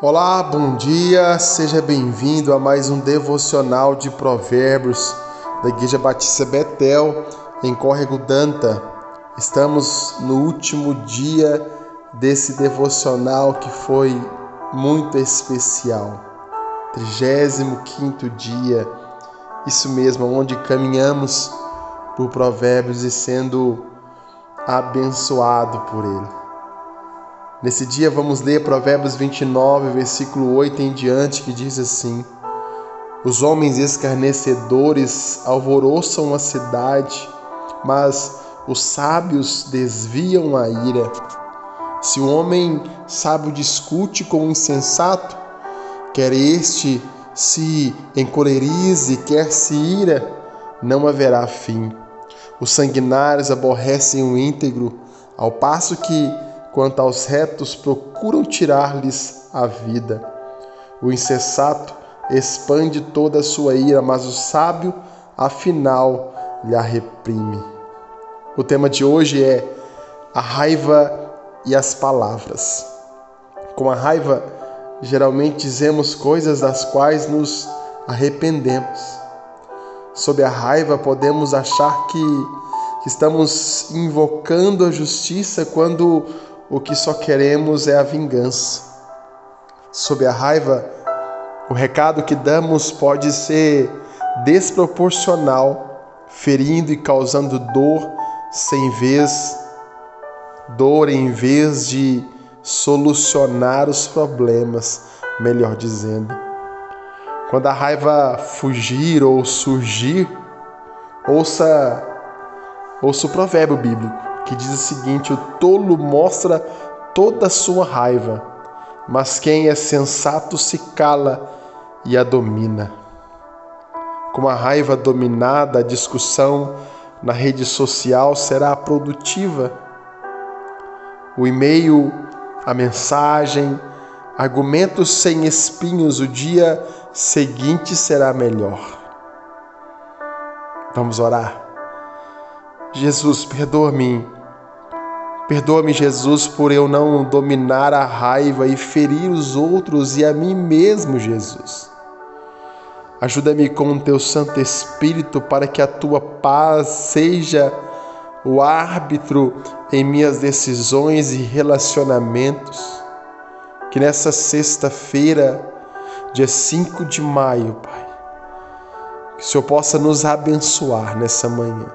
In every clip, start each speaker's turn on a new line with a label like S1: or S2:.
S1: Olá, bom dia, seja bem-vindo a mais um devocional de Provérbios da Igreja Batista Betel, em Córrego Danta. Estamos no último dia desse devocional que foi muito especial. 35 dia, isso mesmo, onde caminhamos por Provérbios e sendo abençoado por ele. Nesse dia vamos ler Provérbios 29, versículo 8 em diante, que diz assim: Os homens escarnecedores alvoroçam a cidade, mas os sábios desviam a ira. Se o homem sábio discute com o insensato, quer este se encolerize, quer se ira, não haverá fim. Os sanguinários aborrecem o íntegro, ao passo que quanto aos retos, procuram tirar-lhes a vida. O insensato expande toda a sua ira, mas o sábio, afinal, lhe a reprime. O tema de hoje é a raiva e as palavras. Com a raiva, geralmente dizemos coisas das quais nos arrependemos. Sob a raiva, podemos achar que, que estamos invocando a justiça quando o que só queremos é a vingança. Sob a raiva, o recado que damos pode ser desproporcional, ferindo e causando dor sem vez dor em vez de solucionar os problemas, melhor dizendo. Quando a raiva fugir ou surgir, ouça ouça o provérbio bíblico que diz o seguinte: o tolo mostra toda a sua raiva, mas quem é sensato se cala e a domina. Com a raiva dominada, a discussão na rede social será produtiva. O e-mail, a mensagem, argumentos sem espinhos, o dia seguinte será melhor. Vamos orar. Jesus, perdoa-me Perdoa-me, Jesus, por eu não dominar a raiva e ferir os outros e a mim mesmo, Jesus. Ajuda-me com o teu Santo Espírito para que a tua paz seja o árbitro em minhas decisões e relacionamentos. Que nessa sexta-feira, dia 5 de maio, Pai, que o Senhor possa nos abençoar nessa manhã.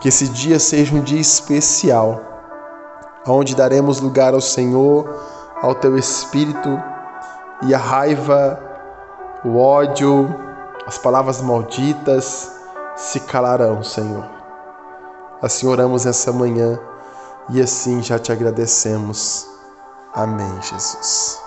S1: Que esse dia seja um dia especial onde daremos lugar ao Senhor, ao teu Espírito, e a raiva, o ódio, as palavras malditas se calarão, Senhor. Assim oramos essa manhã e assim já te agradecemos. Amém, Jesus.